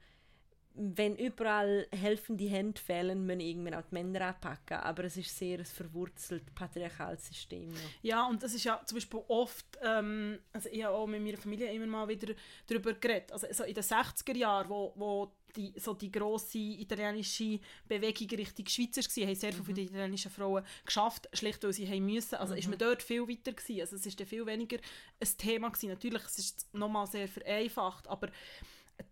wenn überall helfende Hände fehlen, müssen irgendwann auch die Männer anpacken. Aber es ist sehr ein verwurzelt patriarchales System. Ja, und das ist ja zum Beispiel oft, ähm, also ich habe auch mit meiner Familie immer mal wieder darüber geredet, also so in den 60er Jahren, wo, wo die, so die grosse italienische Bewegung Richtung Schweiz war, haben sehr viele von den italienischen Frauen geschafft, schlicht weil sie haben müssen. Also ist man dort viel weiter gewesen. Also es ist dann viel weniger ein Thema gewesen. Natürlich, es ist nochmal sehr vereinfacht, aber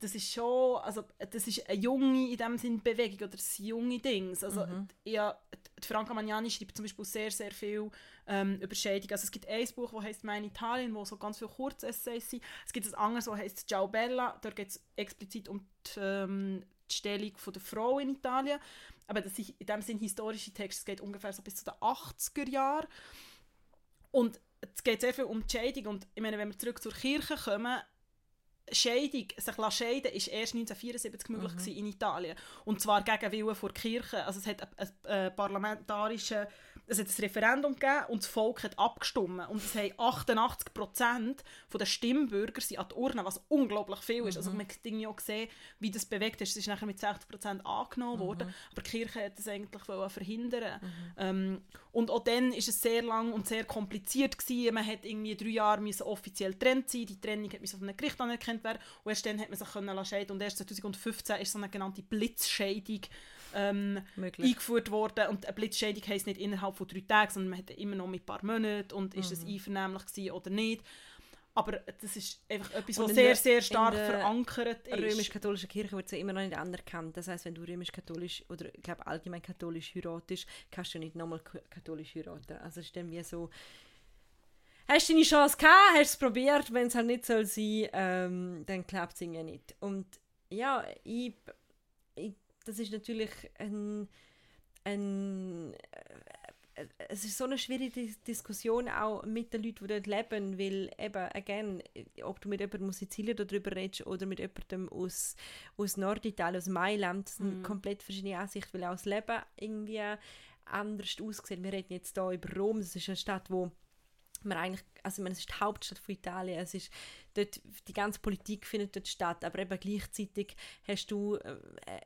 das ist schon, also das ist eine junge in dem Sinn Bewegung oder ein junge Dings. Also ja, die Franca Magnani schreibt zum Beispiel sehr, sehr viel ähm, über Scheidung. Also es gibt ein Buch, das heißt «Mein Italien», wo so ganz viele Kurzessays sind. Es gibt ein anderes, das heißt «Ciao Bella», da geht es explizit um die, ähm, die Stellung von der Frau in Italien. Aber das sind in dem Sinn historische Texte, es geht ungefähr so bis zu den 80er Jahren. Und es geht sehr viel um die Scheidung. Und ich meine, wenn wir zurück zur Kirche kommen, Scheidung, sich scheiden, ist erst 1974 möglich gewesen in Italien. Und zwar gegen Willen vor Kirche. Also es hat ein, ein, ein parlamentarische, es hat ein Referendum gegeben und das Volk hat abgestimmt. Und es haben 88 Prozent der Stimmbürger sind an die Urne, was unglaublich viel ist. Also man hat irgendwie auch gesehen, wie das bewegt ist. Es ist nachher mit 60 Prozent angenommen worden, aber die Kirche hat das eigentlich verhindern. Ähm, und auch dann ist es sehr lang und sehr kompliziert gewesen. Man hat irgendwie drei Jahre müssen offiziell getrennt sein. Die Trennung hat müssen von einem Gericht anerkannt werden. Und erst dann hat man sich können lassen scheiden. Und erst 2015 ist so eine genannte Blitzscheidung ähm, eingeführt worden. Und eine Blitzscheidung heisst nicht innerhalb von drei Tagen, sondern man hat immer noch mit ein paar Monaten und ist es einvernehmlich gewesen oder nicht. Aber das ist einfach etwas, was in sehr, der- sehr in stark der verankert ist. römisch-katholische Kirche wird sie immer noch nicht anerkannt. Das heißt, wenn du römisch-katholisch oder ich glaube allgemein katholisch heiratest, kannst du nicht nochmal katholisch heiraten. Also es ist dann wie so, hast du deine Chance gehabt, hast es probiert, wenn es halt nicht soll sein, ähm, dann klappt es irgendwie nicht. Und ja, ich, ich, das ist natürlich ein, ein äh, es ist so eine schwierige Dis- Diskussion auch mit den Leuten, die dort leben, weil eben, again, ob du mit jemandem aus Sizilien darüber redest oder mit jemandem aus, aus Norditalien, aus Mailand, das sind komplett verschiedene Ansichten, weil auch das Leben irgendwie anders aussieht. Wir reden jetzt hier über Rom, das ist eine Stadt, wo man eigentlich, also ich meine, es ist die Hauptstadt von Italien, es ist dort, die ganze Politik findet dort statt, aber eben gleichzeitig hast du äh,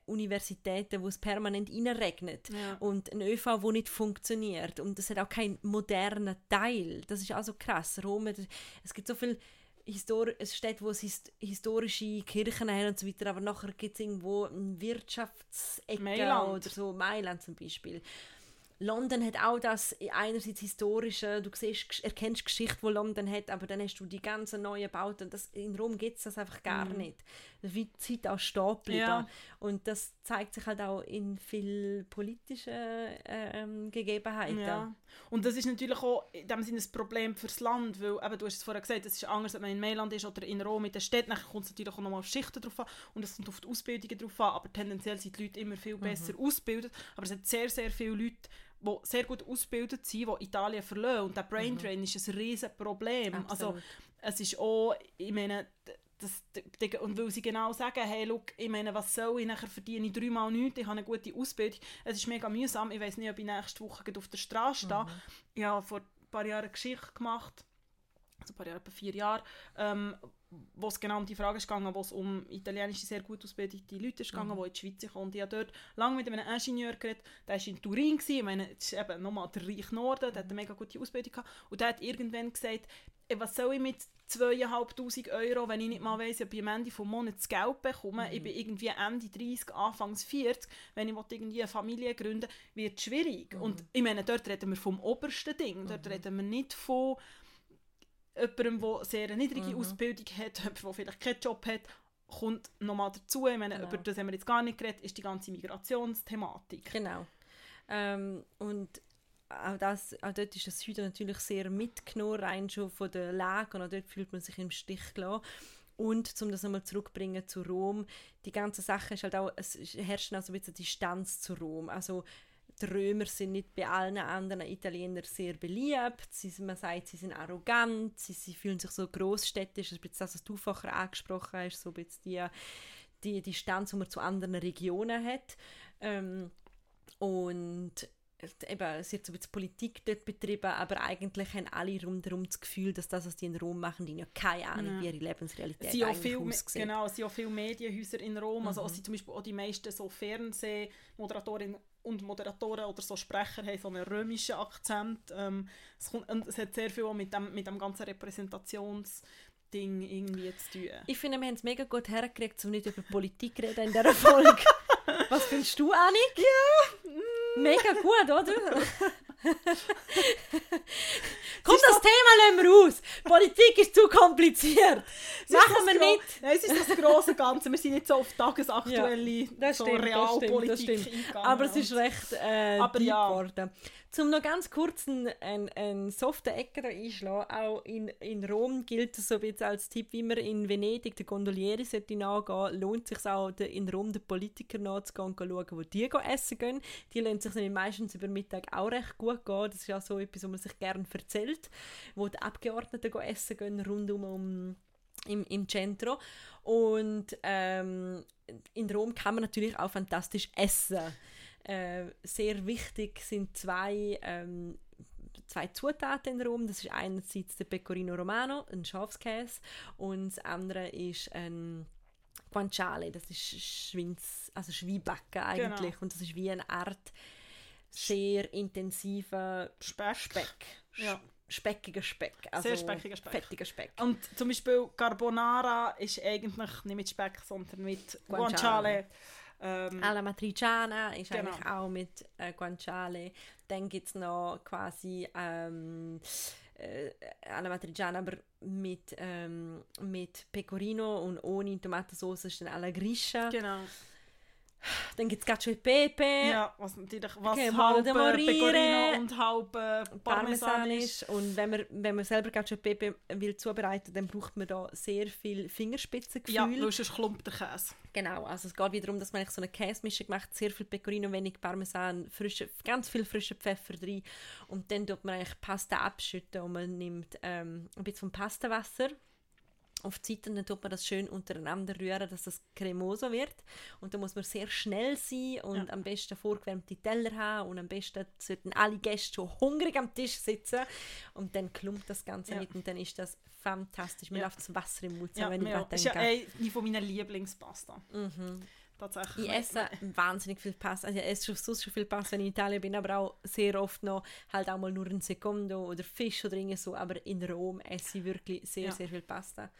Universitäten, wo es permanent reinregnet Ja. und ein ÖV, wo nicht funktioniert und es hat auch keinen modernen Teil, das ist also krass, Rom, es gibt so viel Histor es steht, wo es hist historische Kirchen haben und so weiter, aber nachher gibt es irgendwo eine Wirtschaftsecke Mailand. oder so, Mailand zum Beispiel. London hat auch das einerseits historische, du siehst, erkennst die Geschichte, die London hat, aber dann hast du die ganzen neuen Bauten. Das, in Rom gibt es das einfach gar nicht. Das ist wie die Zeit auch stehen. Ja. Und das zeigt sich halt auch in viel politischen ähm, Gegebenheiten. Ja. Und das ist natürlich auch in dem Sinne ein Problem fürs Land, weil eben, du hast es vorher gesagt, es ist anders, ob man in Mailand ist oder in Rom in der Stadt. Dann kommt es natürlich auch nochmal auf Schichten drauf an und es kommt auf die Ausbildungen drauf an, aber tendenziell sind die Leute immer viel besser ausgebildet. Aber es hat sehr, sehr viele Leute, die sehr gut ausgebildet sind, die Italien verlassen. Und der Brain Drain ist ein riesen Problem. Also es ist auch, ich meine, das, und weil sie genau sagen, hey, look, ich meine, was soll ich, nachher verdiene ich dreimal nichts, ich habe eine gute Ausbildung, es ist mega mühsam, ich weiß nicht, ob ich nächste Woche auf der Straße stehe. Ich habe vor ein paar Jahren eine Geschichte gemacht, also ein paar Jahre, etwa vier Jahre, ähm, wo es genau um die Frage ist gegangen, wo es um italienische, sehr gut ausgebildete Leute ist gegangen, die in die Schweiz kommen. Und ich habe dort lange mit einem Ingenieur geredet, der war in Turin, gewesen. ich meine, das ist eben nochmal der reiche Norden, der hat eine mega gute Ausbildung gehabt. Und der hat irgendwann gesagt, «Ey, was soll ich mit 2'500 Euro, wenn ich nicht mal weiss, ob ich am Ende des Monats das Geld bekomme. Ich bin irgendwie Ende 30, Anfangs 40. Wenn ich irgendwie eine Familie gründen will, wird es schwierig. Und ich meine, dort reden wir vom obersten Ding. Dort reden wir nicht von jemandem, der sehr eine niedrige Ausbildung hat, jemand, der vielleicht keinen Job hat, kommt nochmal dazu. Ich meine, Genau. über das haben wir jetzt gar nicht geredet, ist die ganze Migrationsthematik. Genau. Ähm, und auch, das, auch dort ist das Süden natürlich sehr mitgenommen, rein schon von der Lage und auch dort fühlt man sich im Stich gelassen. Und, um das nochmal zurückzubringen zu Rom, die ganze Sache ist halt auch, es herrscht auch so ein bisschen Distanz zu Rom. Also die Römer sind nicht bei allen anderen Italienern sehr beliebt. Sie, man sagt, sie sind arrogant, sie, sie fühlen sich so großstädtisch. Das ist das, was du vorher angesprochen hast, so die, die Distanz, die man zu anderen Regionen hat. Ähm, und eben, es wird so ein bisschen Politik dort betrieben, aber eigentlich haben alle rundherum das Gefühl, dass das, was die in Rom machen, die ja keine Ahnung, wie ihre Lebensrealität auch eigentlich aussieht. genau, es sind auch viele Medienhäuser in Rom, also Mhm. auch sind zum Beispiel auch die meisten so Fernsehmoderatorinnen und Moderatoren oder so Sprecher haben so einen römischen Akzent. Ähm, es, kommt, und es hat sehr viel mit dem, mit dem ganzen Repräsentationsding irgendwie zu tun. Ich finde, wir haben es mega gut hergekriegt, um nicht über Politik zu reden in dieser Folge. Was findest du, Annik? Ja. Mega gut, oder? Komm, das Thema lassen wir raus. Politik ist zu kompliziert. Machen wir nicht. Nein, es ist das große Ganze. Wir sind nicht so auf tagesaktuelle Das so stimmt, das Realpolitik stimmt, das. Aber es ist recht äh, Aber ja. geworden. Zum noch ganz kurz einen, einen, soften Ecke da einschlagen, auch in, in Rom gilt es so ein bisschen als Tipp, wie man in Venedig den Gondolieri sollte nachgehen, lohnt es sich auch in Rom den Politikern nachzugehen und zu schauen, wo die essen gehen. Die lassen sich meistens über Mittag auch recht gut gehen. Das ist ja so etwas, was man sich gerne erzählt, wo die Abgeordneten gehen essen gehen, rundum um im, im Centro. Und ähm, in Rom kann man natürlich auch fantastisch essen. Äh, sehr wichtig sind zwei, ähm, zwei Zutaten in Rom. Das ist einerseits der Pecorino Romano, ein Schafskäse, und das andere ist ein Guanciale, das ist Schwins, also Schweinbacken eigentlich. Genau. Und das ist wie eine Art sehr intensiver Speck. Speck. Ja. Speckiger Speck. Also Sehr speckiger Speck. Fettiger Speck. Und zum Beispiel Carbonara ist eigentlich nicht mit Speck, sondern mit Guanciale. Guanciale. Ähm, Alla Matriciana ist Genau. eigentlich auch mit äh, Guanciale. Dann gibt es noch quasi ähm, äh, Alla Matriciana, aber mit, ähm, mit Pecorino und ohne Tomatensauce ist dann Alla Griscia. genau. Dann gibt es Cacio e Pepe. Ja, was natürlich was Okay, halb äh. Pecorino und halb äh, Parmesan Parmesan ist. Und wenn man, wenn man selber Cacio e Pepe will zubereiten, dann braucht man da sehr viel Fingerspitzengefühl. Ja, weil sonst klumpt der Käse. Genau, also es geht wieder darum, dass man so eine Käsemischung macht, sehr viel Pecorino, wenig Parmesan, frische, ganz viel frischen Pfeffer drin und dann tut man eigentlich Pasta abschütten und man nimmt ähm, ein bisschen vom Pastawasser auf die Seite und dann tut man das schön untereinander rühren, dass das cremoso wird und da muss man sehr schnell sein und Ja. am besten vorgewärmte Teller haben und am besten sollten alle Gäste schon hungrig am Tisch sitzen und dann klumpt das Ganze Ja. mit und dann ist das fantastisch. Mir Ja. läuft das Wasser im Mund, Ja, wenn ich ja. daran ist ja denke. eine von meinen Lieblingspasta. Tatsächlich. Ich esse wahnsinnig viel Pasta. Also ich esse schon, sonst schon viel Pasta, wenn ich in Italien bin, aber auch sehr oft noch halt auch mal nur ein Secondo oder Fisch oder irgend so. Aber in Rom esse ich wirklich sehr, Ja. sehr viel Pasta.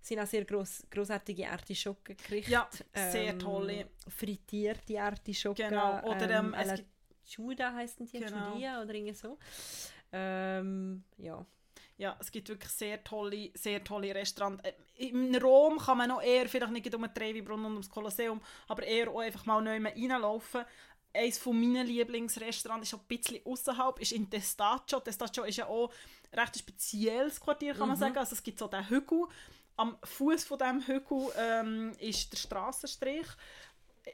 Es sind auch sehr gross, grossartige Artischockengerichte. Ja, sehr tolle. Frittierte Artischocken. Genau, oder, ähm, es alla gibt- Chuda heissten die, Genau. Chudia oder irgendwie so. Ähm, ja. Ja, es gibt wirklich sehr tolle, sehr tolle Restaurants. Äh, In Rom kann man noch eher, vielleicht nicht um den Trevi-Brunnen und ums Kolosseum, aber eher auch einfach mal neu reinlaufen. Eines von meinen Lieblingsrestaurants ist auch ein bisschen außerhalb, ist in Testaccio. Testaccio ist ja auch ein recht spezielles Quartier, kann man sagen. Also es gibt so den Hügel. Am Fuß von diesem Hügel ähm, ist der Strassenstrich.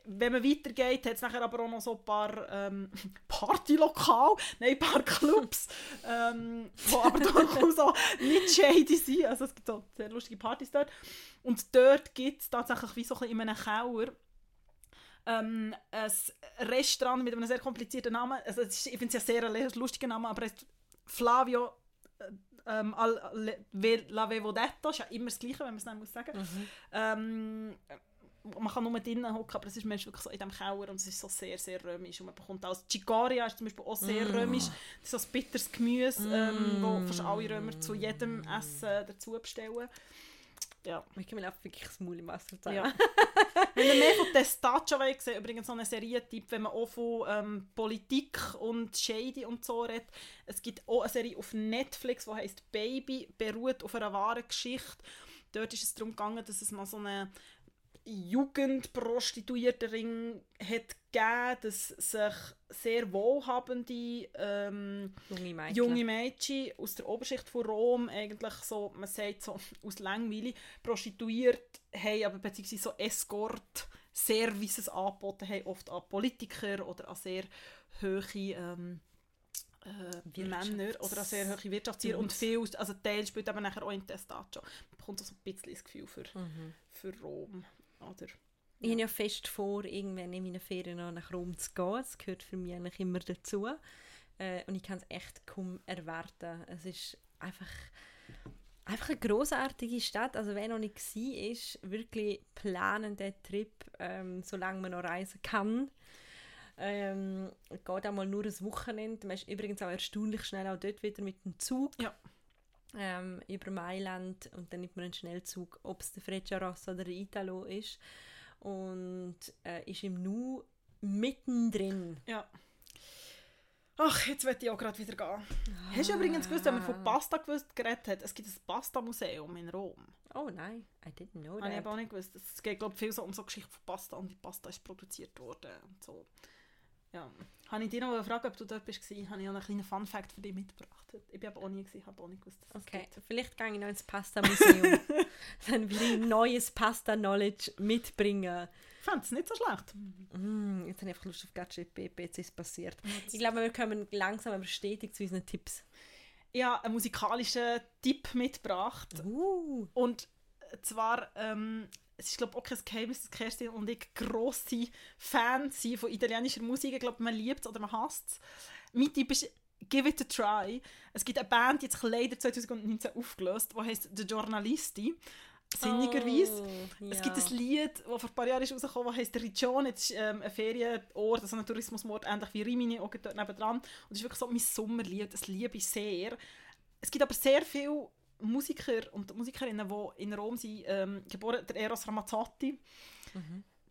Wenn man weitergeht, hat es nachher aber auch noch so ein paar ähm, Partylokal, nein, ein paar Clubs, ähm, die aber durchaus auch nicht shady sind. Also es gibt so sehr lustige Partys dort. Und dort gibt es tatsächlich wie so ein in einem Keller ähm, ein Restaurant mit einem sehr komplizierten Namen. Also ist, ich finde es ja sehr ein lustiger Name, aber es ist Flavio äh, ähm, La Vevodetto, ist ja immer das Gleiche, wenn man es nicht muss sagen ähm, man kann nur drinnen hocken, aber es ist meist wirklich so in diesem Keller und es ist so sehr, sehr römisch. Und man bekommt auch Chigaria ist zum Beispiel auch sehr römisch. Das ist so ein bitteres Gemüse, ähm, wo fast alle Römer zu jedem Essen dazu bestellen. Ja. Ich kann mir auch wirklich das Maul im Wasser zeigen. Ja. Wenn ihr mehr von Testaccio wollt, sehen, übrigens so eine Serientipp, wenn man auch von ähm, Politik und Shady und so redet. Es gibt auch eine Serie auf Netflix, die heißt Baby, beruht auf einer wahren Geschichte. Dort ist es darum gegangen, dass es mal so eine Jugendprostituiertenring hat gegeben, dass sich sehr wohlhabende ähm, Junge Mädchen. junge Mädchen aus der Oberschicht von Rom eigentlich so, man sagt so aus Langweile, prostituiert haben, aber beziehungsweise so Escort-Services angeboten haben, oft an Politiker oder an sehr hohe ähm, äh, Männer oder an sehr hohe Wirtschaftstiere und viel, also Teil spielt aber nachher auch in Testaccio. Man bekommt so ein bisschen das Gefühl für, Mhm. für Rom. Oder? Ich habe ja fest vor, irgendwann in meinen Ferien noch nach Rom zu gehen. Das gehört für mich eigentlich immer dazu. Äh, und ich kann es echt kaum erwarten. Es ist einfach, einfach eine großartige Stadt. Also wer noch nicht war, ist wirklich planen den Trip, ähm, solange man noch reisen kann. Ähm, geht auch mal nur ein Wochenende. Man ist übrigens auch erstaunlich schnell auch dort wieder mit dem Zug. Ja. Ähm, über Mailand und dann nimmt man einen Schnellzug, ob es der Frecciarossa oder der Italo ist und äh, ist im Nu mittendrin. Ja. Ach, jetzt will ich auch gerade wieder gehen. Hast du übrigens gewusst, wenn man von Pasta gewusst, geredet hat, es gibt ein Pasta-Museum in Rom. Oh nein, I didn't know Habe ich that. aber auch nicht gewusst. Es geht, glaube ich, viel so um so Geschichte von Pasta und wie Pasta ist produziert worden und so. Ja. Habe ich dich noch gefragt, ob du dort bist? gewesen? Habe ich auch einen kleinen Fun-Fact für dich mitgebracht. Ich bin aber auch nie, gewesen, habe auch nicht gewusst, dass Okay, gibt. vielleicht gehe ich noch ins Pasta-Museum. Dann will ich neues Pasta-Knowledge mitbringen. Ich fand es nicht so schlecht. Mm, jetzt habe ich einfach Lust auf GatChip, jetzt ist es passiert. Ich glaube, wir kommen langsam aber stetig zu unseren Tipps. Ich habe einen musikalischen Tipp mitgebracht. Uh, Und zwar, ähm, es ist glaube auch kein Geheimnis, dass Kerstin und ich grosse Fans sind von italienischer Musik. Ich glaube, man liebt es oder man hasst es. Mein Tipp ist «Give it a try». Es gibt eine Band, die sich leider 2019 aufgelöst, die heißt «The Giornalisti». Sinnigerweise. Oh, Es ja. gibt ein Lied, das vor ein paar Jahren ist rausgekommen ist, das heisst «Regione». Das ist ähm, ein Ferienort, also ein Tourismusort, ähnlich wie Rimini, auch dort nebendran. Und das ist wirklich so mein Sommerlied, das liebe ich sehr. Es gibt aber sehr viele Musiker und Musikerinnen, die in Rom sind, ähm, geboren. Der Eros Ramazzotti,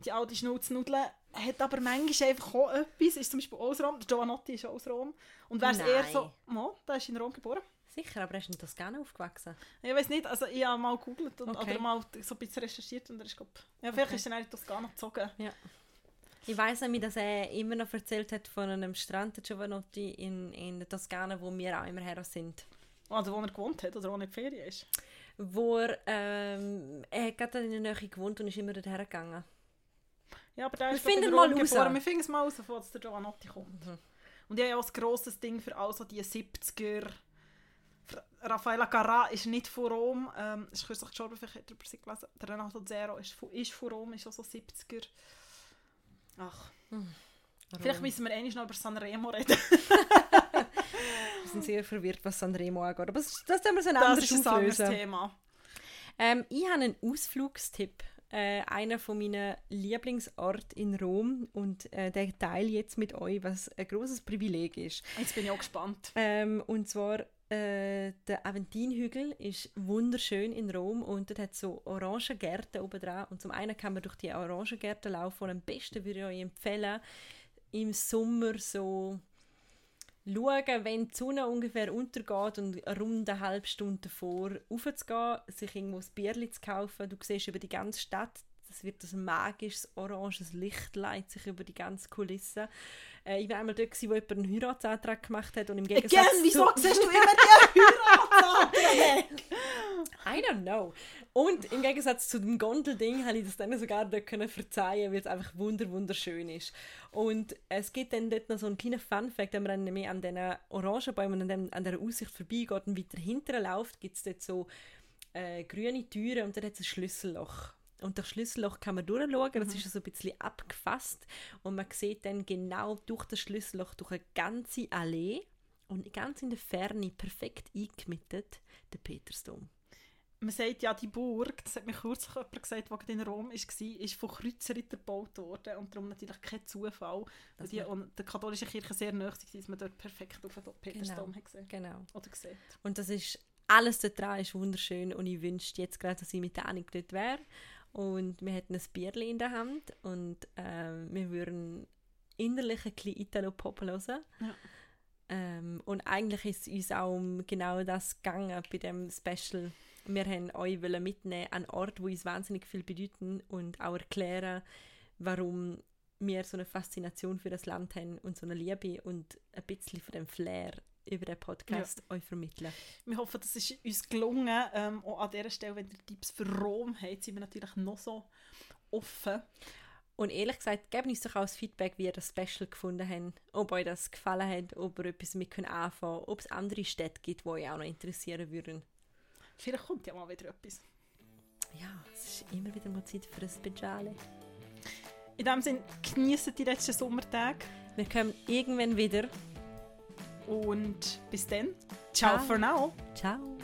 die alte Schnauznudel, hat aber manchmal einfach auch etwas, ist zum Beispiel aus Rom, der Giovanotti ist aus Rom. Und wer es eher so, Mo, der ist in Rom geboren. Sicher, aber er ist in Toskana aufgewachsen. Ich weiß nicht, also ich habe mal gegoogelt und, Okay. oder mal so ein bisschen recherchiert und er ist, glaub, ja, vielleicht Okay. ist er in Toskana gezogen. Ja. Ich weiß nämlich, dass er immer noch erzählt hat von einem Strand der Giovanotti in, in der Toskana, wo wir auch immer her sind. Also wo er gewohnt hat oder wo er in die Ferien ist. Wo er, ähm, er hat gerade in der Nähe gewohnt und ist immer dorthin gegangen. Ja, aber Wir ist glaub, finden in mal raus. Wir finden es mal raus, jetzt der Giovanotti kommt. Und ich habe ja auch ein grosses Ding für all so die 70er. Fra- Raffaella Carrà ist nicht von Rom, ähm, ist kürzlich gestorben, vielleicht ihr über sie gelesen. Der Renato Zero ist von, ist von Rom, ist auch so 70er. Ach, vielleicht müssen wir einmal noch über Sanremo reden. Wir sind sehr verwirrt, was Sanremo angeht. Aber das, das wir so ein Das anderes ist ein anderes. Thema. Ähm, ich habe einen Ausflugstipp. Äh, einer von meinen Lieblingsorten in Rom und äh, der teile jetzt mit euch, was ein großes Privileg ist. Jetzt bin ich auch gespannt. Ähm, und zwar äh, der Aventinhügel ist wunderschön in Rom und dort hat so Orangengärten oben dran. Und zum einen kann man durch die Orangengärten laufen und am besten würde ich euch empfehlen, im Sommer so schauen, wenn die Sonne ungefähr untergeht und rund eine halbe Stunde davor raufzugehen, sich irgendwo ein Bierli zu kaufen. Du siehst über die ganze Stadt, das wird ein magisches oranges Licht leitet sich über die ganze Kulisse. Äh, ich war einmal dort, gewesen, wo jemand einen Heiratsantrag gemacht hat und im Gegensatz Again, wieso zu... siehst du immer die Heiratsanträge? I don't know. Und im Gegensatz zu dem Gondelding habe ich das dann sogar dort können verzeihen, weil es einfach wunder wunderschön ist. Und es gibt dann dort noch so einen kleinen Fun-Fact, wenn man nämlich an diesen Orangenbäumen und an, an dieser Aussicht vorbeigeht und weiter hinten läuft, gibt es dort so äh, grüne Türen und dann hat es ein Schlüsselloch. Und durch das Schlüsselloch kann man durchschauen, das ist so ein bisschen abgefasst und man sieht dann genau durch das Schlüsselloch durch eine ganze Allee und ganz in der Ferne, perfekt eingemietet, der Petersdom. Man sagt ja, die Burg, das hat mir kürzlich jemand gesagt, der in Rom war, ist von Kreuzrittern gebaut worden und darum natürlich kein Zufall, weil die an der katholischen Kirche sehr nahe waren, dass man dort perfekt auf den Petersdom hat gesehen Genau. oder gesehen. Und das ist, alles dort dran ist wunderschön und ich wünschte jetzt gerade, dass ich mit der Annik dort wäre und wir hätten ein Bierli in der Hand und ähm, wir würden innerlich ein bisschen Italo-Pop hören. Ja. Ähm, und eigentlich ist es uns auch um genau das gegangen bei dem Special wir haben euch wollen mitnehmen an Ort, wo uns wahnsinnig viel bedeuten und auch erklären, warum wir so eine Faszination für das Land haben und so eine Liebe und ein bisschen von dem Flair über den Podcast euch vermitteln. Wir hoffen, das ist uns gelungen. Ähm, auch an dieser Stelle, wenn ihr Tipps für Rom habt, sind wir natürlich noch so offen. Und ehrlich gesagt, gebt uns doch auch das Feedback, wie ihr das Special gefunden habt, ob euch das gefallen hat, ob ihr etwas mit anfangen ob es andere Städte gibt, die euch auch noch interessieren würden. Vielleicht kommt ja mal wieder etwas. Ja, es ist immer wieder mal Zeit für ein Speciale. In dem Sinne, genießen die letzten Sommertage Wir kommen irgendwann wieder. Und bis dann. Ciao Ciao. for now. Ciao!